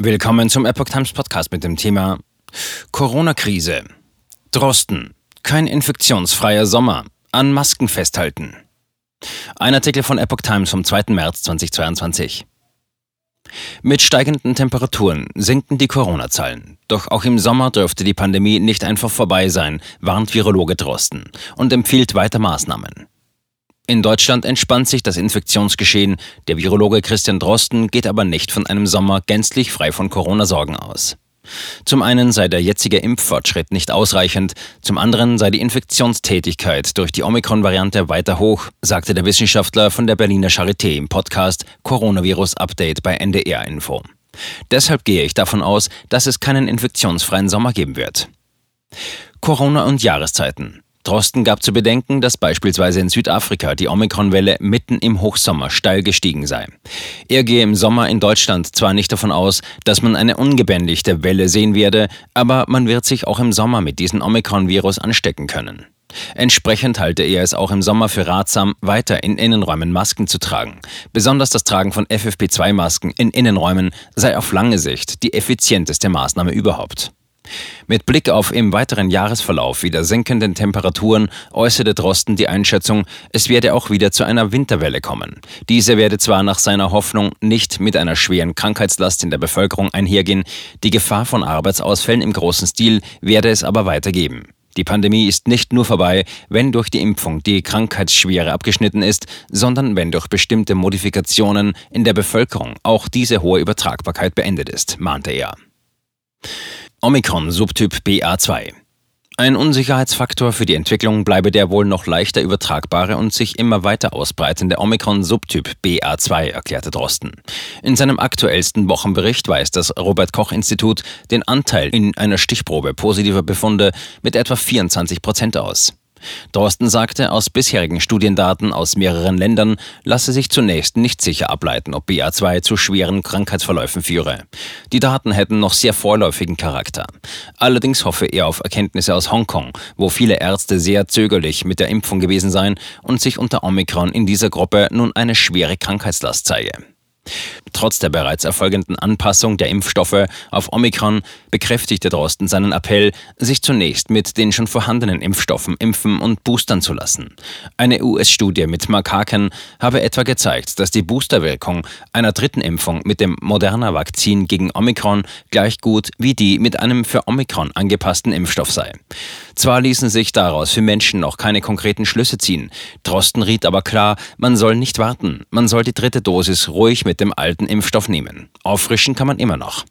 Willkommen zum Epoch Times Podcast mit dem Thema Corona-Krise. Drosten. Kein infektionsfreier Sommer. An Masken festhalten. Ein Artikel von Epoch Times vom 2. März 2022. Mit steigenden Temperaturen sinken die Corona-Zahlen. Doch auch im Sommer dürfte die Pandemie nicht einfach vorbei sein, warnt Virologe Drosten und empfiehlt weiter Maßnahmen. In Deutschland entspannt sich das Infektionsgeschehen. Der Virologe Christian Drosten geht aber nicht von einem Sommer gänzlich frei von Corona-Sorgen aus. Zum einen sei der jetzige Impffortschritt nicht ausreichend, zum anderen sei die Infektionstätigkeit durch die Omikron-Variante weiter hoch, sagte der Wissenschaftler von der Berliner Charité im Podcast Coronavirus Update bei NDR Info. Deshalb gehe ich davon aus, dass es keinen infektionsfreien Sommer geben wird. Corona und Jahreszeiten. Drosten gab zu bedenken, dass beispielsweise in Südafrika die Omikron-Welle mitten im Hochsommer steil gestiegen sei. Er gehe im Sommer in Deutschland zwar nicht davon aus, dass man eine ungebändigte Welle sehen werde, aber man wird sich auch im Sommer mit diesem Omikron-Virus anstecken können. Entsprechend halte er es auch im Sommer für ratsam, weiter in Innenräumen Masken zu tragen. Besonders das Tragen von FFP2-Masken in Innenräumen sei auf lange Sicht die effizienteste Maßnahme überhaupt. Mit Blick auf im weiteren Jahresverlauf wieder sinkenden Temperaturen äußerte Drosten die Einschätzung, es werde auch wieder zu einer Winterwelle kommen. Diese werde zwar nach seiner Hoffnung nicht mit einer schweren Krankheitslast in der Bevölkerung einhergehen, die Gefahr von Arbeitsausfällen im großen Stil werde es aber weitergeben. Die Pandemie ist nicht nur vorbei, wenn durch die Impfung die Krankheitsschwere abgeschnitten ist, sondern wenn durch bestimmte Modifikationen in der Bevölkerung auch diese hohe Übertragbarkeit beendet ist, mahnte er. Omikron-Subtyp BA2. Ein Unsicherheitsfaktor für die Entwicklung bleibe der wohl noch leichter übertragbare und sich immer weiter ausbreitende Omikron-Subtyp BA2, erklärte Drosten. In seinem aktuellsten Wochenbericht weist das Robert Koch-Institut den Anteil in einer Stichprobe positiver Befunde mit etwa 24 Prozent aus. Drosten sagte, aus bisherigen Studiendaten aus mehreren Ländern lasse sich zunächst nicht sicher ableiten, ob BA2 zu schweren Krankheitsverläufen führe. Die Daten hätten noch sehr vorläufigen Charakter. Allerdings hoffe er auf Erkenntnisse aus Hongkong, wo viele Ärzte sehr zögerlich mit der Impfung gewesen seien und sich unter Omikron in dieser Gruppe nun eine schwere Krankheitslast zeige. Trotz der bereits erfolgenden Anpassung der Impfstoffe auf Omikron bekräftigte Drosten seinen Appell, sich zunächst mit den schon vorhandenen Impfstoffen impfen und boostern zu lassen. Eine US-Studie mit Makaken habe etwa gezeigt, dass die Boosterwirkung einer dritten Impfung mit dem Moderna-Vakzin gegen Omikron gleich gut wie die mit einem für Omikron angepassten Impfstoff sei. Zwar ließen sich daraus für Menschen noch keine konkreten Schlüsse ziehen, Drosten riet aber klar, man soll nicht warten, man soll die dritte Dosis ruhig mit dem alten Impfstoff nehmen. Auffrischen kann man immer noch.